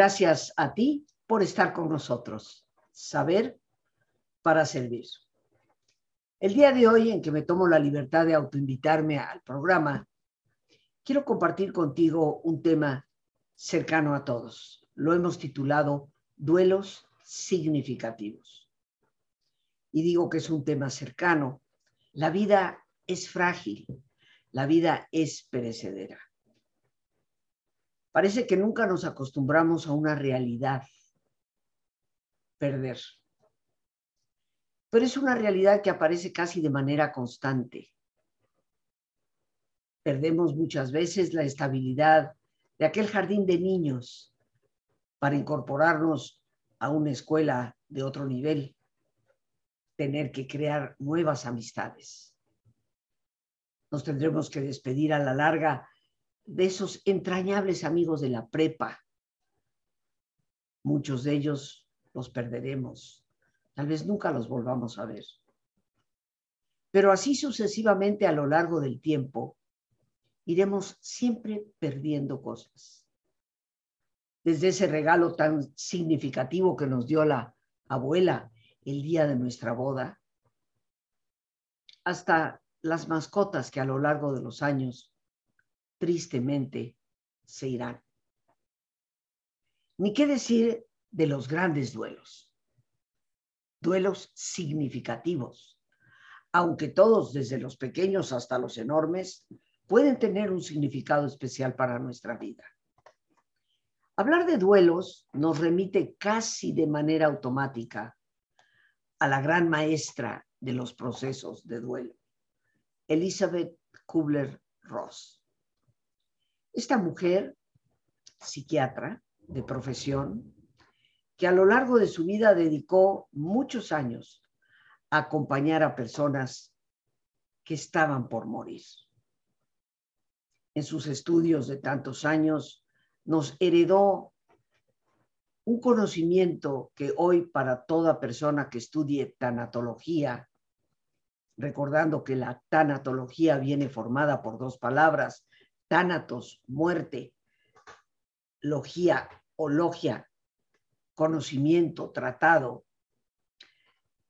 Gracias a ti por estar con nosotros. Saber para servir. El día de hoy en que me tomo la libertad de autoinvitarme al programa, quiero compartir contigo un tema cercano a todos. Lo hemos titulado Duelos significativos. Y digo que es un tema cercano. La vida es frágil, la vida es perecedera. Parece que nunca nos acostumbramos a una realidad, perder. Pero es una realidad que aparece casi de manera constante. Perdemos muchas veces la estabilidad de aquel jardín de niños para incorporarnos a una escuela de otro nivel, tener que crear nuevas amistades. Nos tendremos que despedir a la larga de esos entrañables amigos de la prepa. Muchos de ellos los perderemos. Tal vez nunca los volvamos a ver. Pero así sucesivamente a lo largo del tiempo, iremos siempre perdiendo cosas. Desde ese regalo tan significativo que nos dio la abuela el día de nuestra boda, hasta las mascotas que a lo largo de los años tristemente se irán. Ni qué decir de los grandes duelos, duelos significativos, aunque todos, desde los pequeños hasta los enormes, pueden tener un significado especial para nuestra vida. Hablar de duelos nos remite casi de manera automática a la gran maestra de los procesos de duelo, Elizabeth Kubler-Ross. Esta mujer, psiquiatra de profesión, que a lo largo de su vida dedicó muchos años a acompañar a personas que estaban por morir. En sus estudios de tantos años nos heredó un conocimiento que hoy para toda persona que estudie tanatología, recordando que la tanatología viene formada por dos palabras, tánatos, muerte, logía o logia, conocimiento, tratado.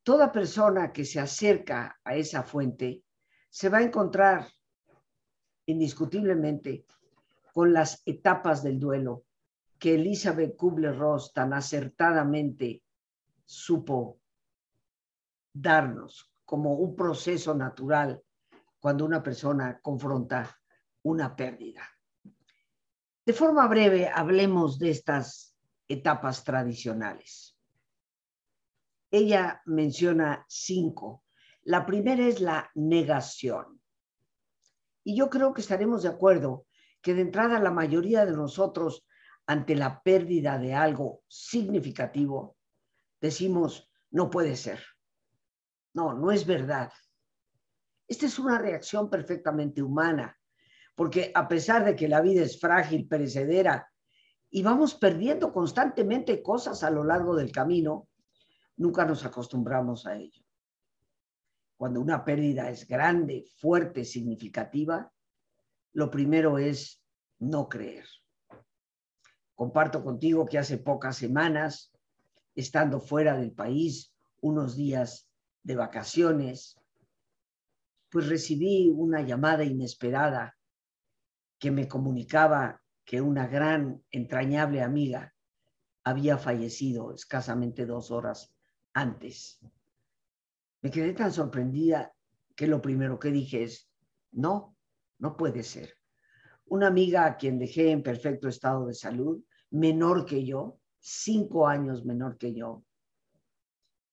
Toda persona que se acerca a esa fuente se va a encontrar indiscutiblemente con las etapas del duelo que Elizabeth Kubler-Ross tan acertadamente supo darnos como un proceso natural cuando una persona confronta una pérdida. De forma breve, hablemos de estas etapas tradicionales. Ella menciona cinco. La primera es la negación. Y yo creo que estaremos de acuerdo que de entrada la mayoría de nosotros, ante la pérdida de algo significativo, decimos, no puede ser. No, no es verdad. Esta es una reacción perfectamente humana porque a pesar de que la vida es frágil, perecedera, y vamos perdiendo constantemente cosas a lo largo del camino, nunca nos acostumbramos a ello. Cuando una pérdida es grande, fuerte, significativa, lo primero es no creer. Comparto contigo que hace pocas semanas, estando fuera del país, unos días de vacaciones, pues recibí una llamada inesperada que me comunicaba que una gran, entrañable amiga había fallecido escasamente dos horas antes. Me quedé tan sorprendida que lo primero que dije es, no, no puede ser. Una amiga a quien dejé en perfecto estado de salud, menor que yo, cinco años menor que yo,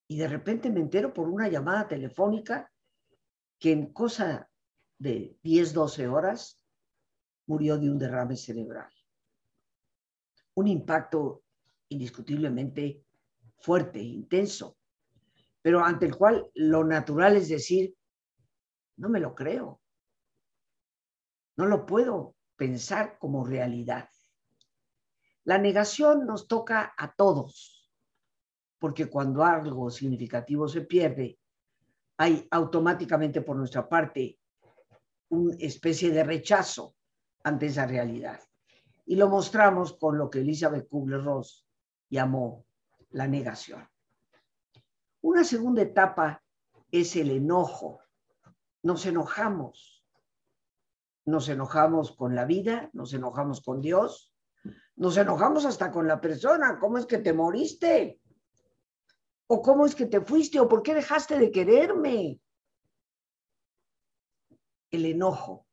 y de repente me entero por una llamada telefónica que en cosa de 10, 12 horas murió de un derrame cerebral. Un impacto indiscutiblemente fuerte, intenso, pero ante el cual lo natural es decir, no me lo creo, no lo puedo pensar como realidad. La negación nos toca a todos, porque cuando algo significativo se pierde, hay automáticamente por nuestra parte una especie de rechazo ante esa realidad. Y lo mostramos con lo que Elizabeth Kubler-Ross llamó la negación. Una segunda etapa es el enojo. Nos enojamos. Nos enojamos con la vida, nos enojamos con Dios, nos enojamos hasta con la persona. ¿Cómo es que te moriste? ¿O cómo es que te fuiste? ¿O por qué dejaste de quererme? El enojo,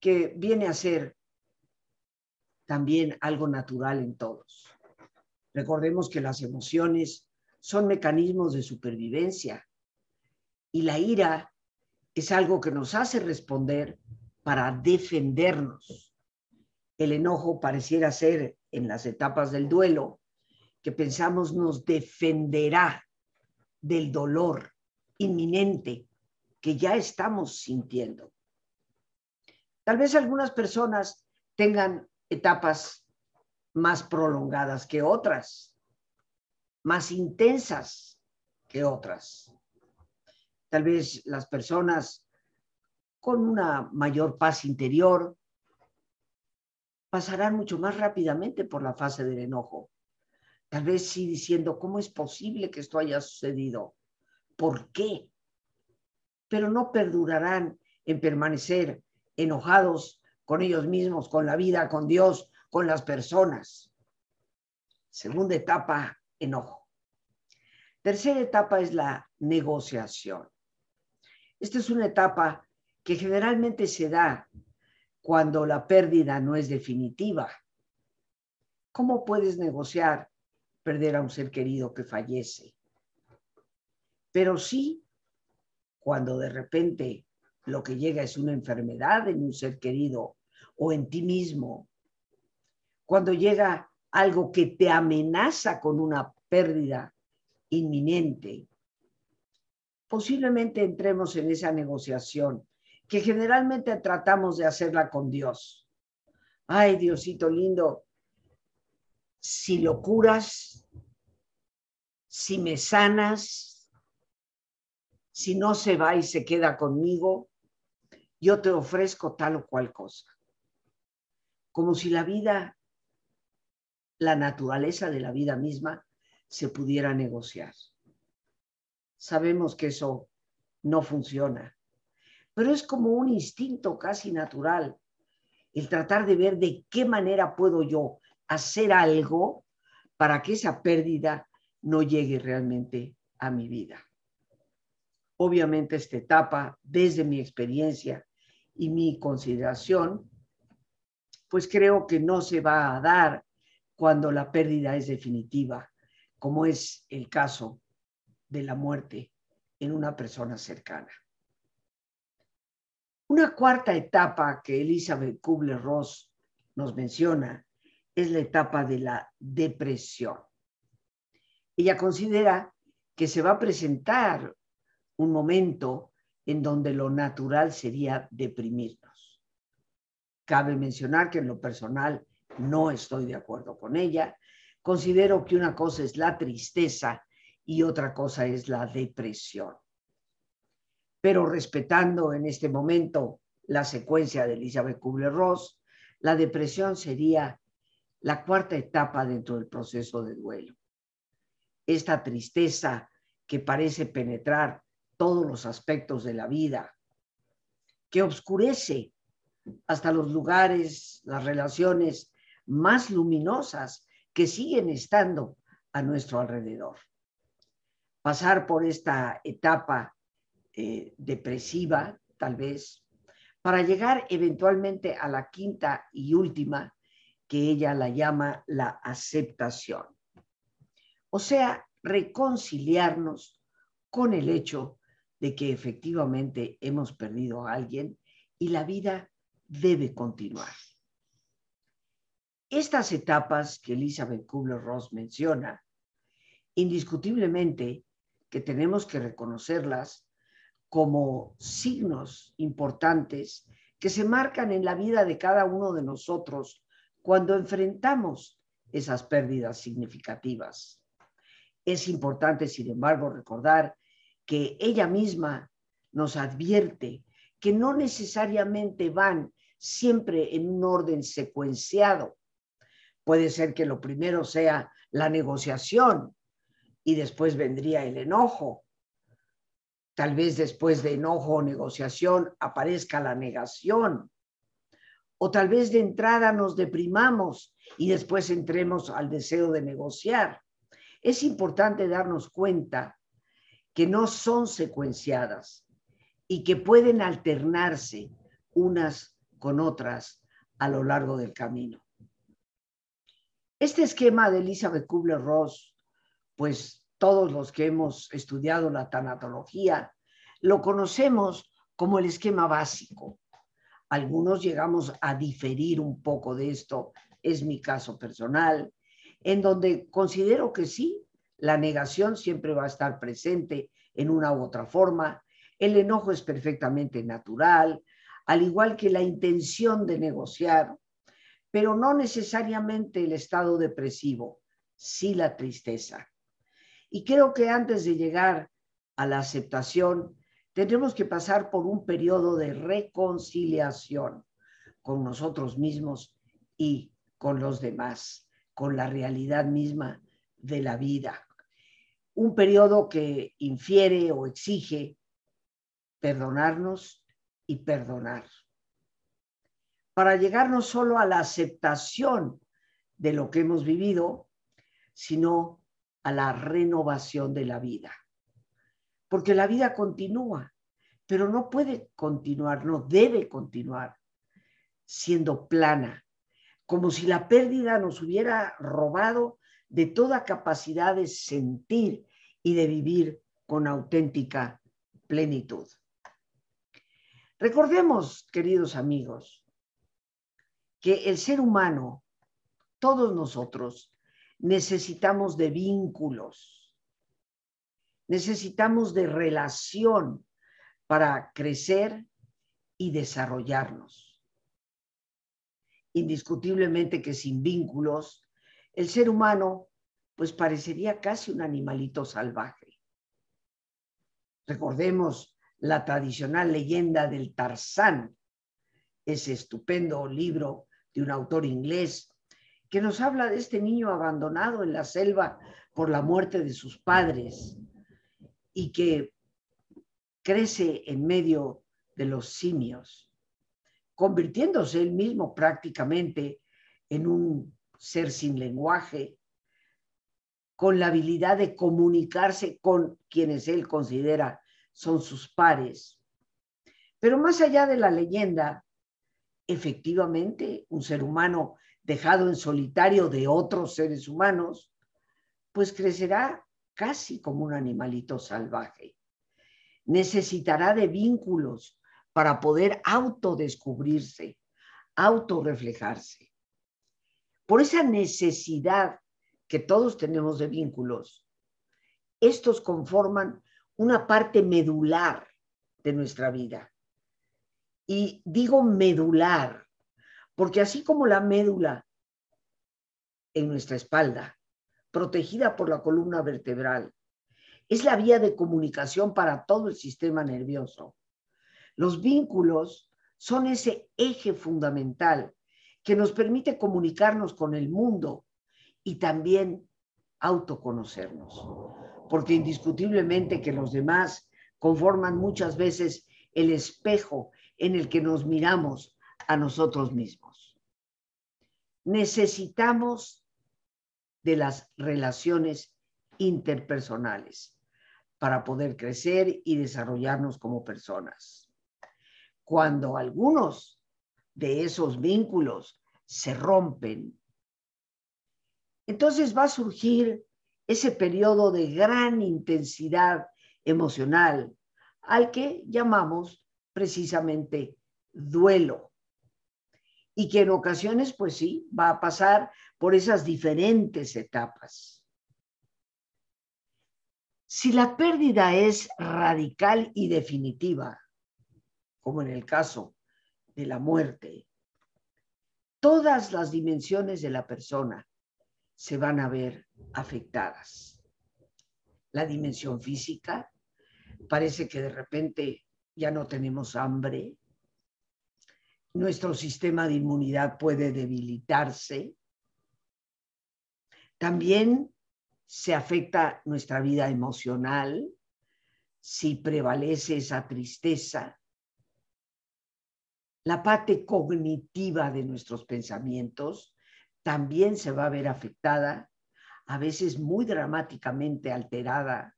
que viene a ser también algo natural en todos. Recordemos que las emociones son mecanismos de supervivencia y la ira es algo que nos hace responder para defendernos. El enojo pareciera ser en las etapas del duelo que pensamos nos defenderá del dolor inminente que ya estamos sintiendo. Tal vez algunas personas tengan etapas más prolongadas que otras, más intensas que otras. Tal vez las personas con una mayor paz interior pasarán mucho más rápidamente por la fase del enojo. Tal vez sí diciendo, ¿cómo es posible que esto haya sucedido? ¿Por qué? Pero no perdurarán en permanecer enojados con ellos mismos, con la vida, con Dios, con las personas. Segunda etapa, enojo. Tercera etapa es la negociación. Esta es una etapa que generalmente se da cuando la pérdida no es definitiva. ¿Cómo puedes negociar perder a un ser querido que fallece? Pero sí, cuando de repente lo que llega es una enfermedad en un ser querido o en ti mismo, cuando llega algo que te amenaza con una pérdida inminente, posiblemente entremos en esa negociación que generalmente tratamos de hacerla con Dios. Ay, Diosito lindo, si lo curas, si me sanas, si no se va y se queda conmigo, yo te ofrezco tal o cual cosa. Como si la vida, la naturaleza de la vida misma, se pudiera negociar. Sabemos que eso no funciona, pero es como un instinto casi natural el tratar de ver de qué manera puedo yo hacer algo para que esa pérdida no llegue realmente a mi vida. Obviamente esta etapa, desde mi experiencia y mi consideración, pues creo que no se va a dar cuando la pérdida es definitiva, como es el caso de la muerte en una persona cercana. Una cuarta etapa que Elizabeth Kubler-Ross nos menciona es la etapa de la depresión. Ella considera que se va a presentar un momento en donde lo natural sería deprimirnos. Cabe mencionar que en lo personal no estoy de acuerdo con ella. Considero que una cosa es la tristeza y otra cosa es la depresión. Pero respetando en este momento la secuencia de Elizabeth Kubler-Ross, la depresión sería la cuarta etapa dentro del proceso de duelo. Esta tristeza que parece penetrar todos los aspectos de la vida, que oscurece hasta los lugares, las relaciones más luminosas que siguen estando a nuestro alrededor. Pasar por esta etapa eh, depresiva, tal vez, para llegar eventualmente a la quinta y última, que ella la llama la aceptación. O sea, reconciliarnos con el hecho de que efectivamente hemos perdido a alguien y la vida debe continuar. Estas etapas que Elizabeth Kubler-Ross menciona, indiscutiblemente que tenemos que reconocerlas como signos importantes que se marcan en la vida de cada uno de nosotros cuando enfrentamos esas pérdidas significativas. Es importante, sin embargo, recordar que ella misma nos advierte que no necesariamente van siempre en un orden secuenciado. Puede ser que lo primero sea la negociación y después vendría el enojo. Tal vez después de enojo o negociación aparezca la negación. O tal vez de entrada nos deprimamos y después entremos al deseo de negociar. Es importante darnos cuenta que no son secuenciadas y que pueden alternarse unas con otras a lo largo del camino. Este esquema de Elizabeth Kubler-Ross, pues todos los que hemos estudiado la tanatología, lo conocemos como el esquema básico. Algunos llegamos a diferir un poco de esto, es mi caso personal, en donde considero que sí, la negación siempre va a estar presente en una u otra forma, el enojo es perfectamente natural, al igual que la intención de negociar, pero no necesariamente el estado depresivo, sí la tristeza. Y creo que antes de llegar a la aceptación, tendremos que pasar por un periodo de reconciliación con nosotros mismos y con los demás, con la realidad misma de la vida. Un periodo que infiere o exige perdonarnos y perdonar. Para llegar no solo a la aceptación de lo que hemos vivido, sino a la renovación de la vida. Porque la vida continúa, pero no puede continuar, no debe continuar siendo plana, como si la pérdida nos hubiera robado de toda capacidad de sentir y de vivir con auténtica plenitud. Recordemos, queridos amigos, que el ser humano, todos nosotros, necesitamos de vínculos, necesitamos de relación para crecer y desarrollarnos. Indiscutiblemente que sin vínculos, el ser humano pues parecería casi un animalito salvaje. Recordemos la tradicional leyenda del Tarzán, ese estupendo libro de un autor inglés que nos habla de este niño abandonado en la selva por la muerte de sus padres y que crece en medio de los simios, convirtiéndose él mismo prácticamente en un ser sin lenguaje, con la habilidad de comunicarse con quienes él considera son sus pares. Pero más allá de la leyenda, efectivamente, un ser humano dejado en solitario de otros seres humanos, pues crecerá casi como un animalito salvaje. Necesitará de vínculos para poder autodescubrirse, autorreflejarse. Por esa necesidad que todos tenemos de vínculos, estos conforman una parte medular de nuestra vida. Y digo medular, porque así como la médula en nuestra espalda, protegida por la columna vertebral, es la vía de comunicación para todo el sistema nervioso. Los vínculos son ese eje fundamental que nos permite comunicarnos con el mundo y también autoconocernos porque indiscutiblemente que los demás conforman muchas veces el espejo en el que nos miramos a nosotros mismos. Necesitamos de las relaciones interpersonales para poder crecer y desarrollarnos como personas. Cuando algunos de esos vínculos se rompen, entonces va a surgir ese periodo de gran intensidad emocional al que llamamos precisamente duelo. Y que en ocasiones, pues sí, va a pasar por esas diferentes etapas. Si la pérdida es radical y definitiva, como en el caso de la muerte, todas las dimensiones de la persona se van a ver afectadas. La dimensión física, parece que de repente ya no tenemos hambre, nuestro sistema de inmunidad puede debilitarse. También se afecta nuestra vida emocional si prevalece esa tristeza. La parte cognitiva de nuestros pensamientos también se va a ver afectada, a veces muy dramáticamente alterada.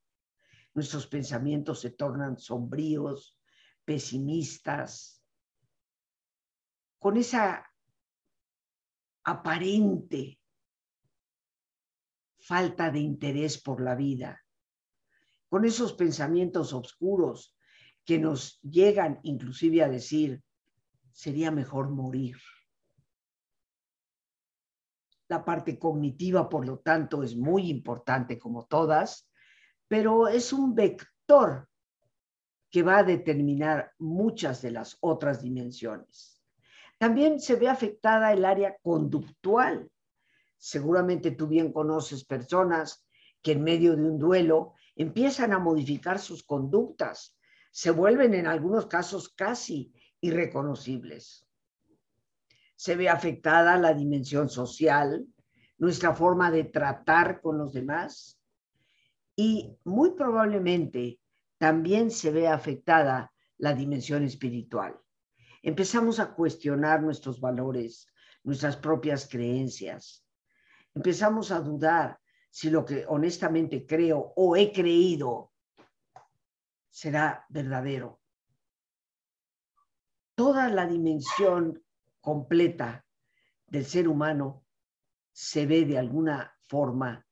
Nuestros pensamientos se tornan sombríos, pesimistas, con esa aparente falta de interés por la vida, con esos pensamientos oscuros que nos llegan inclusive a decir, sería mejor morir. La parte cognitiva, por lo tanto, es muy importante como todas, pero es un vector que va a determinar muchas de las otras dimensiones. También se ve afectada el área conductual. Seguramente tú bien conoces personas que en medio de un duelo empiezan a modificar sus conductas, se vuelven en algunos casos casi irreconocibles. Se ve afectada la dimensión social, nuestra forma de tratar con los demás y muy probablemente también se ve afectada la dimensión espiritual. Empezamos a cuestionar nuestros valores, nuestras propias creencias. Empezamos a dudar si lo que honestamente creo o he creído será verdadero. Toda la dimensión completa del ser humano se ve de alguna forma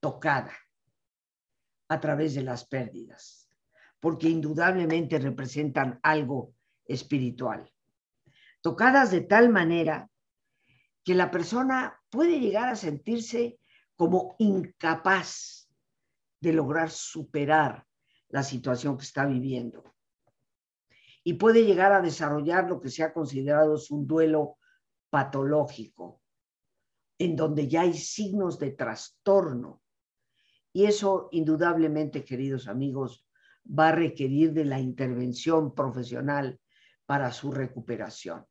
tocada a través de las pérdidas, porque indudablemente representan algo espiritual. Tocadas de tal manera que la persona puede llegar a sentirse como incapaz de lograr superar la situación que está viviendo. Y puede llegar a desarrollar lo que se ha considerado es un duelo patológico, en donde ya hay signos de trastorno. Y eso, indudablemente, queridos amigos, va a requerir de la intervención profesional para su recuperación.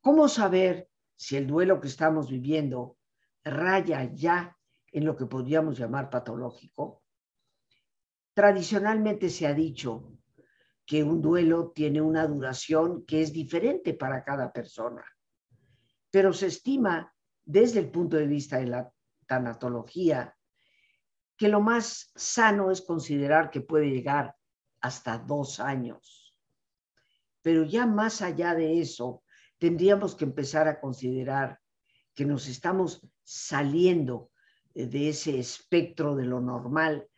¿Cómo saber si el duelo que estamos viviendo raya ya en lo que podríamos llamar patológico. Tradicionalmente se ha dicho que un duelo tiene una duración que es diferente para cada persona, pero se estima desde el punto de vista de la tanatología que lo más sano es considerar que puede llegar hasta dos años. Pero ya más allá de eso, tendríamos que empezar a considerar que nos estamos saliendo de ese espectro de lo normal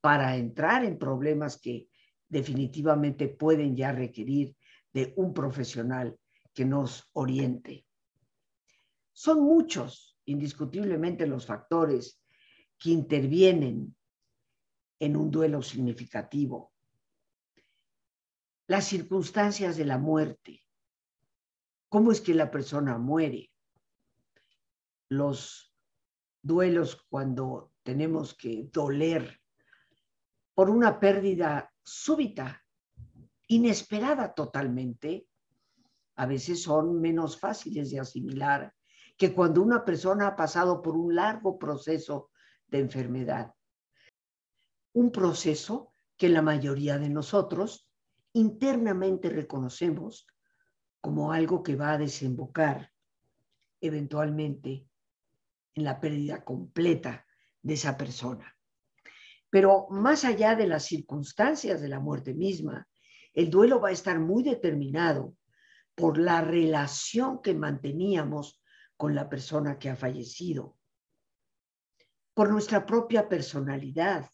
para entrar en problemas que definitivamente pueden ya requerir de un profesional que nos oriente. Son muchos, indiscutiblemente, los factores que intervienen en un duelo significativo. Las circunstancias de la muerte. ¿Cómo es que la persona muere? los duelos cuando tenemos que doler por una pérdida súbita, inesperada totalmente, a veces son menos fáciles de asimilar que cuando una persona ha pasado por un largo proceso de enfermedad. Un proceso que la mayoría de nosotros internamente reconocemos como algo que va a desembocar eventualmente en la pérdida completa de esa persona. Pero más allá de las circunstancias de la muerte misma, el duelo va a estar muy determinado por la relación que manteníamos con la persona que ha fallecido, por nuestra propia personalidad,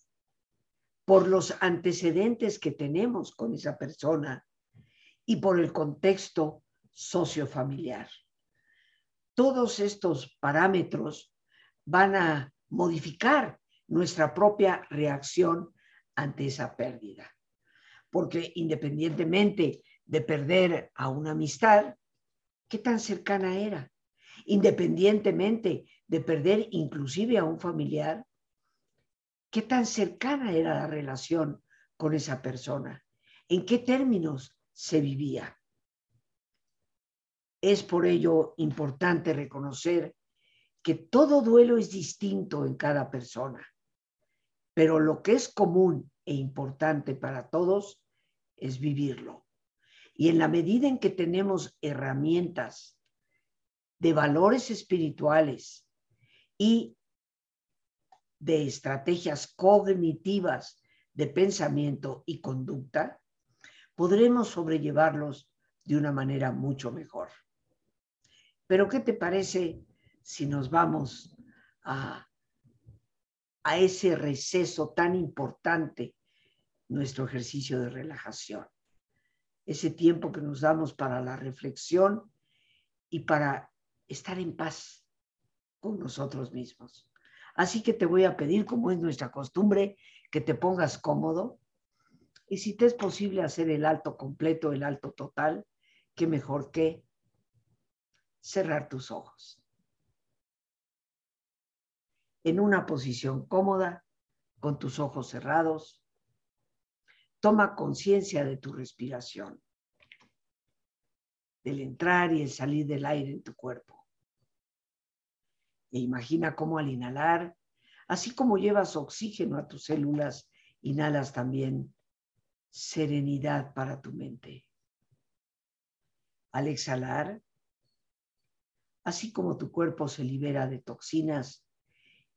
por los antecedentes que tenemos con esa persona y por el contexto sociofamiliar. Todos estos parámetros van a modificar nuestra propia reacción ante esa pérdida. Porque independientemente de perder a una amistad, ¿qué tan cercana era? Independientemente de perder inclusive a un familiar, ¿qué tan cercana era la relación con esa persona? ¿En qué términos se vivía? Es por ello importante reconocer que todo duelo es distinto en cada persona, pero lo que es común e importante para todos es vivirlo. Y en la medida en que tenemos herramientas de valores espirituales y de estrategias cognitivas de pensamiento y conducta, podremos sobrellevarlos de una manera mucho mejor. Pero ¿qué te parece si nos vamos a, a ese receso tan importante, nuestro ejercicio de relajación? Ese tiempo que nos damos para la reflexión y para estar en paz con nosotros mismos. Así que te voy a pedir, como es nuestra costumbre, que te pongas cómodo. Y si te es posible hacer el alto completo, el alto total, qué mejor que cerrar tus ojos. En una posición cómoda, con tus ojos cerrados, toma conciencia de tu respiración, del entrar y el salir del aire en tu cuerpo. E imagina cómo al inhalar, así como llevas oxígeno a tus células, inhalas también serenidad para tu mente. Al exhalar, así como tu cuerpo se libera de toxinas,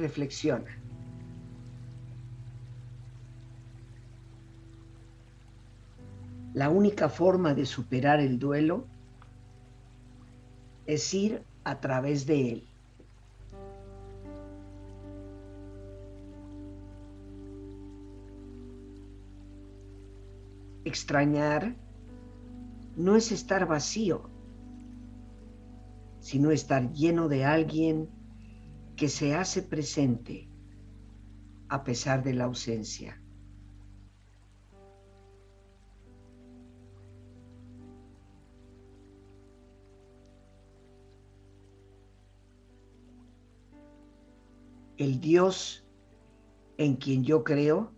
reflexiona. La única forma de superar el duelo es ir a través de él. Extrañar no es estar vacío, sino estar lleno de alguien que se hace presente a pesar de la ausencia. El Dios en quien yo creo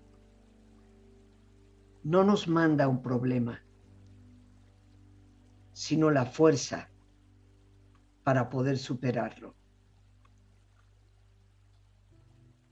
no nos manda un problema, sino la fuerza para poder superarlo.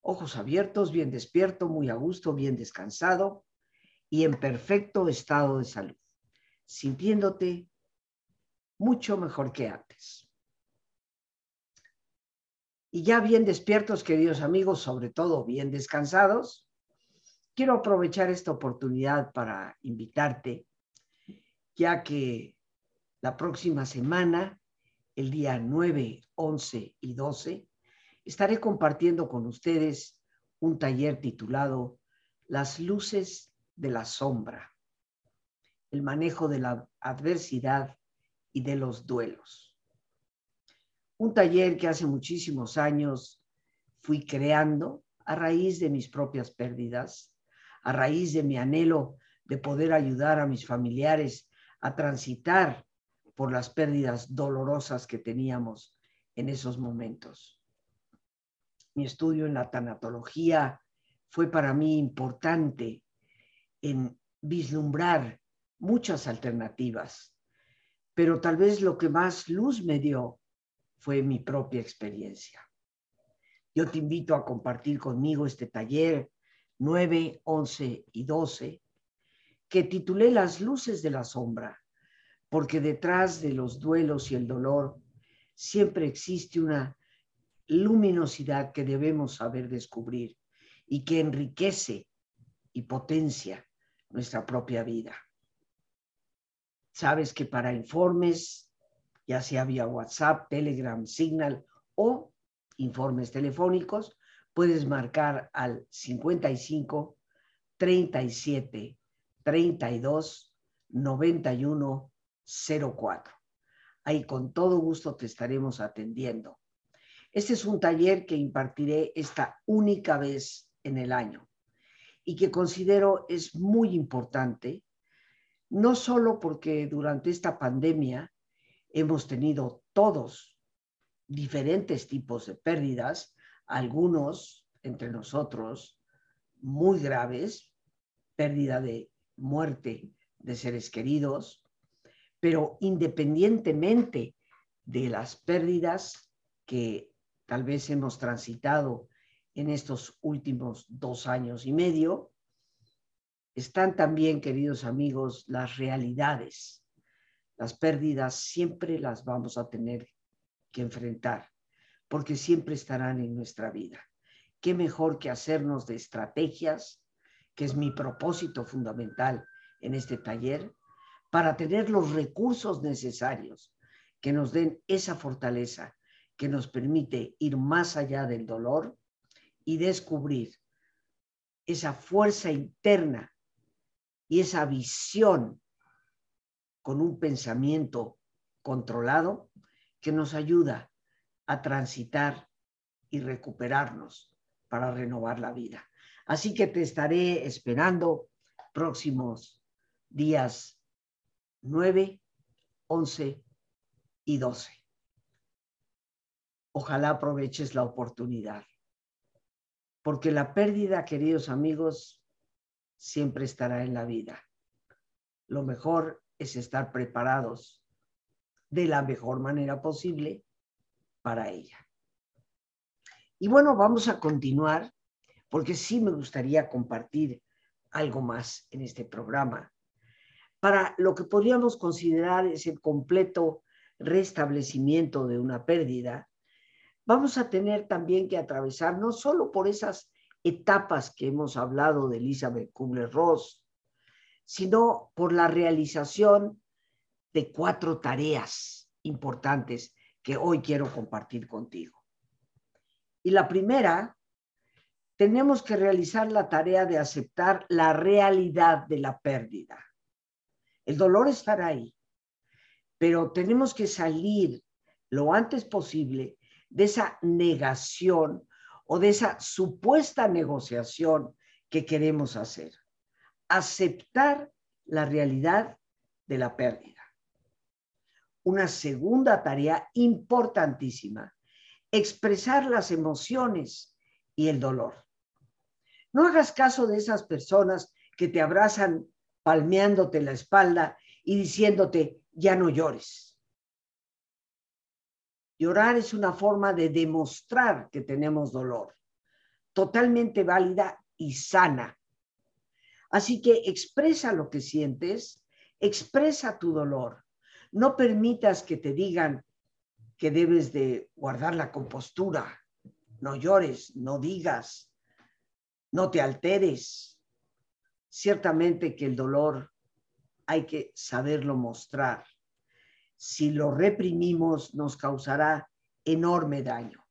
ojos abiertos, bien despierto, muy a gusto, bien descansado y en perfecto estado de salud, sintiéndote mucho mejor que antes. Y ya bien despiertos, queridos amigos, sobre todo bien descansados, quiero aprovechar esta oportunidad para invitarte, ya que la próxima semana, el día 9, 11 y 12, estaré compartiendo con ustedes un taller titulado Las luces de la sombra, el manejo de la adversidad y de los duelos. Un taller que hace muchísimos años fui creando a raíz de mis propias pérdidas, a raíz de mi anhelo de poder ayudar a mis familiares a transitar por las pérdidas dolorosas que teníamos en esos momentos mi estudio en la tanatología fue para mí importante en vislumbrar muchas alternativas, pero tal vez lo que más luz me dio fue mi propia experiencia. Yo te invito a compartir conmigo este taller 9, 11 y 12 que titulé Las luces de la sombra, porque detrás de los duelos y el dolor siempre existe una luminosidad que debemos saber descubrir y que enriquece y potencia nuestra propia vida. Sabes que para informes, ya sea vía WhatsApp, Telegram, Signal o informes telefónicos, puedes marcar al 55 37 32 91 04. Ahí con todo gusto te estaremos atendiendo. Este es un taller que impartiré esta única vez en el año y que considero es muy importante, no solo porque durante esta pandemia hemos tenido todos diferentes tipos de pérdidas, algunos entre nosotros muy graves, pérdida de muerte de seres queridos, pero independientemente de las pérdidas que tal vez hemos transitado en estos últimos dos años y medio, están también, queridos amigos, las realidades. Las pérdidas siempre las vamos a tener que enfrentar, porque siempre estarán en nuestra vida. ¿Qué mejor que hacernos de estrategias, que es mi propósito fundamental en este taller, para tener los recursos necesarios que nos den esa fortaleza que nos permite ir más allá del dolor y descubrir esa fuerza interna y esa visión con un pensamiento controlado que nos ayuda a transitar y recuperarnos para renovar la vida. Así que te estaré esperando próximos días 9, 11 y 12. Ojalá aproveches la oportunidad porque la pérdida, queridos amigos, siempre estará en la vida. Lo mejor es estar preparados de la mejor manera posible para ella. Y bueno, vamos a continuar porque sí me gustaría compartir algo más en este programa para lo que podríamos considerar es el completo restablecimiento de una pérdida vamos a tener también que atravesar no solo por esas etapas que hemos hablado de Elizabeth Kubler-Ross, sino por la realización de cuatro tareas importantes que hoy quiero compartir contigo. Y la primera, tenemos que realizar la tarea de aceptar la realidad de la pérdida. El dolor estará ahí, pero tenemos que salir lo antes posible de esa negación o de esa supuesta negociación que queremos hacer. Aceptar la realidad de la pérdida. Una segunda tarea importantísima, expresar las emociones y el dolor. No hagas caso de esas personas que te abrazan palmeándote la espalda y diciéndote, ya no llores Llorar es una forma de demostrar que tenemos dolor, totalmente válida y sana. Así que expresa lo que sientes, expresa tu dolor. No permitas que te digan que debes de guardar la compostura. No llores, no digas, no te alteres. Ciertamente que el dolor hay que saberlo mostrar si lo reprimimos nos causará enorme daño.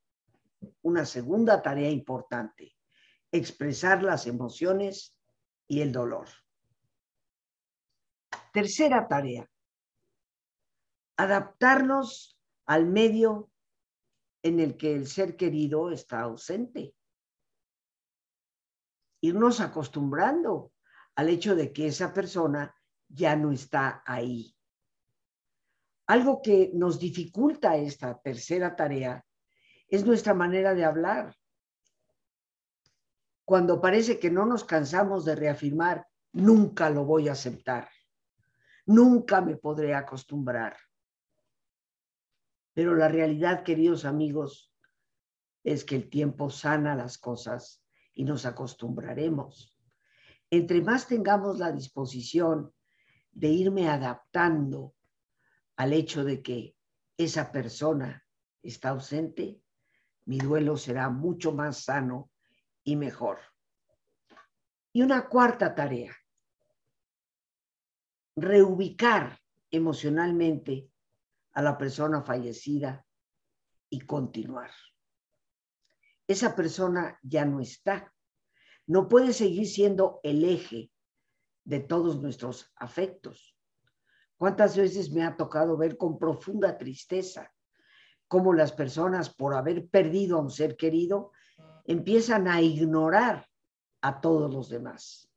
Una segunda tarea importante, expresar las emociones y el dolor. Tercera tarea, adaptarnos al medio en el que el ser querido está ausente. Irnos acostumbrando al hecho de que esa persona ya no está ahí. Algo que nos dificulta esta tercera tarea es nuestra manera de hablar. Cuando parece que no nos cansamos de reafirmar, nunca lo voy a aceptar, nunca me podré acostumbrar. Pero la realidad, queridos amigos, es que el tiempo sana las cosas y nos acostumbraremos. Entre más tengamos la disposición de irme adaptando al hecho de que esa persona está ausente, mi duelo será mucho más sano y mejor. Y una cuarta tarea, reubicar emocionalmente a la persona fallecida y continuar. Esa persona ya no está. No puede seguir siendo el eje de todos nuestros afectos. ¿Cuántas veces me ha tocado ver con profunda tristeza cómo las personas, por haber perdido a un ser querido, empiezan a ignorar a todos los demás,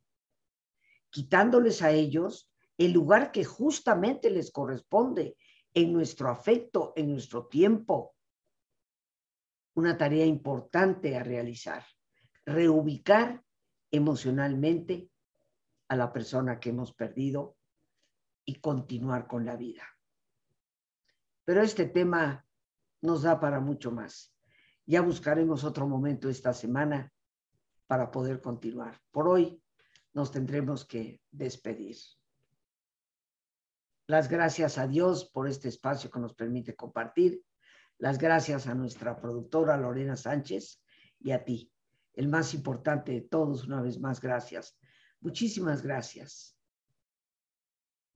quitándoles a ellos el lugar que justamente les corresponde en nuestro afecto, en nuestro tiempo. Una tarea importante a realizar, reubicar emocionalmente a la persona que hemos perdido y continuar con la vida. Pero este tema nos da para mucho más. Ya buscaremos otro momento esta semana para poder continuar. Por hoy nos tendremos que despedir. Las gracias a Dios por este espacio que nos permite compartir. Las gracias a nuestra productora Lorena Sánchez y a ti, el más importante de todos, una vez más, gracias. Muchísimas gracias